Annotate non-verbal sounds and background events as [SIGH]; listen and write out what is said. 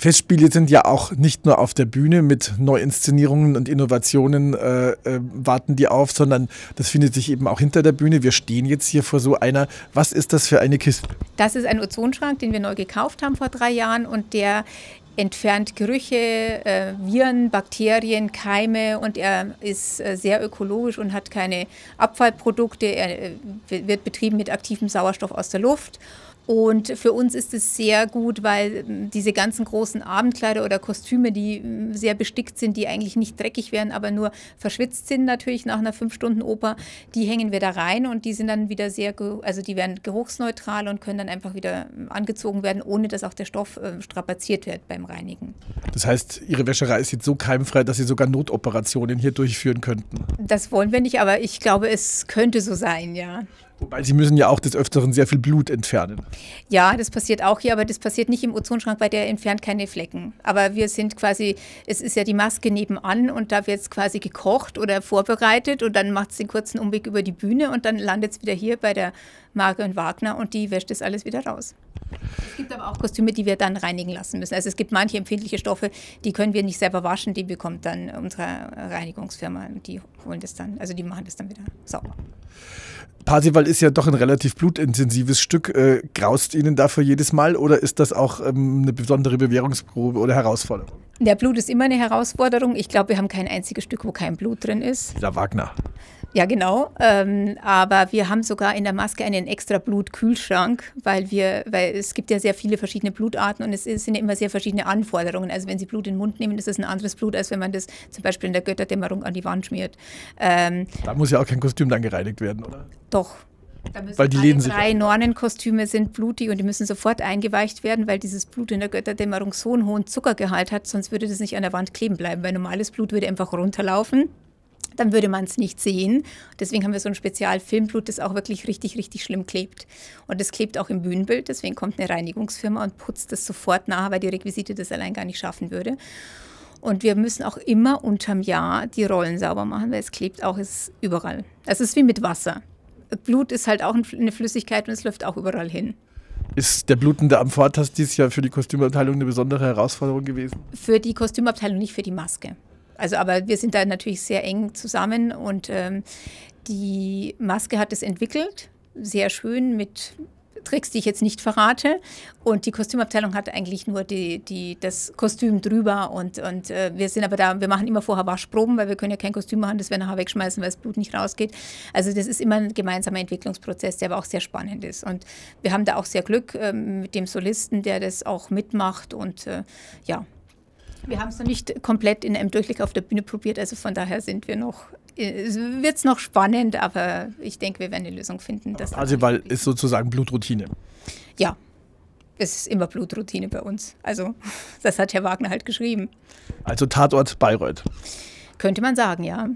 Festspiele sind ja auch nicht nur auf der Bühne mit Neuinszenierungen und Innovationen äh, äh, warten die auf, sondern das findet sich eben auch hinter der Bühne. Wir stehen jetzt hier vor so einer. Was ist das für eine Kiste? Das ist ein Ozonschrank, den wir neu gekauft haben vor drei Jahren und der entfernt Gerüche, äh, Viren, Bakterien, Keime und er ist äh, sehr ökologisch und hat keine Abfallprodukte. Er äh, wird betrieben mit aktivem Sauerstoff aus der Luft und für uns ist es sehr gut, weil ähm, diese ganzen großen Abendkleider oder Kostüme, die ähm, sehr bestickt sind, die eigentlich nicht dreckig werden, aber nur verschwitzt sind natürlich nach einer fünf Stunden Oper, die hängen wir da rein und die sind dann wieder sehr, also die werden geruchsneutral und können dann einfach wieder ähm, angezogen werden, ohne dass auch der Stoff strapaziert wird beim Reinigen. Das heißt, Ihre Wäscherei ist jetzt so keimfrei, dass Sie sogar Notoperationen hier durchführen könnten? Das wollen wir nicht, aber ich glaube, es könnte so sein, ja. Wobei Sie müssen ja auch des Öfteren sehr viel Blut entfernen. Ja, das passiert auch hier, aber das passiert nicht im Ozonschrank, weil der entfernt keine Flecken. Aber wir sind quasi, es ist ja die Maske nebenan und da wird es quasi gekocht oder vorbereitet und dann macht es den kurzen Umweg über die Bühne und dann landet es wieder hier bei der Marke und Wagner und die wäscht das alles wieder raus. Es gibt aber auch Kostüme, die wir dann reinigen lassen müssen. Also es gibt manche empfindliche Stoffe, die können wir nicht selber waschen, die bekommt dann unsere Reinigungsfirma. Die holen das dann, also die machen das dann wieder sauber. Parsival ist ja doch ein relativ blutintensives Stück. Äh, graust Ihnen dafür jedes Mal oder ist das auch ähm, eine besondere Bewährungsprobe oder Herausforderung? Der Blut ist immer eine Herausforderung. Ich glaube, wir haben kein einziges Stück, wo kein Blut drin ist. Der Wagner. Ja, genau. Ähm, aber wir haben sogar in der Maske einen extra Blutkühlschrank, weil wir, weil es gibt ja sehr viele verschiedene Blutarten und es sind ja immer sehr verschiedene Anforderungen. Also wenn Sie Blut in den Mund nehmen, ist es ein anderes Blut, als wenn man das zum Beispiel in der Götterdämmerung an die Wand schmiert. Ähm, da muss ja auch kein Kostüm dann gereinigt werden, oder? Doch. Weil die Läden sich drei Nornenkostüme sind blutig und die müssen sofort eingeweicht werden, weil dieses Blut in der Götterdämmerung so einen hohen Zuckergehalt hat, sonst würde das nicht an der Wand kleben bleiben, weil normales Blut würde einfach runterlaufen dann würde man es nicht sehen. Deswegen haben wir so ein Spezialfilmblut, das auch wirklich richtig, richtig schlimm klebt. Und das klebt auch im Bühnenbild, deswegen kommt eine Reinigungsfirma und putzt das sofort nach, weil die Requisite das allein gar nicht schaffen würde. Und wir müssen auch immer unterm Jahr die Rollen sauber machen, weil es klebt auch ist überall. Es ist wie mit Wasser. Blut ist halt auch eine Flüssigkeit und es läuft auch überall hin. Ist der blutende Amphoras dieses Jahr für die Kostümabteilung eine besondere Herausforderung gewesen? Für die Kostümabteilung nicht, für die Maske. Also, aber wir sind da natürlich sehr eng zusammen und ähm, die Maske hat es entwickelt, sehr schön mit Tricks, die ich jetzt nicht verrate. Und die Kostümabteilung hat eigentlich nur die, die, das Kostüm drüber. Und, und äh, wir sind aber da, wir machen immer vorher Waschproben, weil wir können ja kein Kostüm machen, das wir nachher wegschmeißen, weil das Blut nicht rausgeht. Also das ist immer ein gemeinsamer Entwicklungsprozess, der aber auch sehr spannend ist. Und wir haben da auch sehr Glück äh, mit dem Solisten, der das auch mitmacht. Und äh, ja, wir haben es noch nicht komplett in einem Durchblick auf der Bühne probiert, also von daher sind wir noch, wird es noch spannend, aber ich denke, wir werden eine Lösung finden. Also, weil ist sozusagen Blutroutine. Ja, es ist immer Blutroutine bei uns. Also, [LAUGHS] das hat Herr Wagner halt geschrieben. Also Tatort Bayreuth. Könnte man sagen, ja.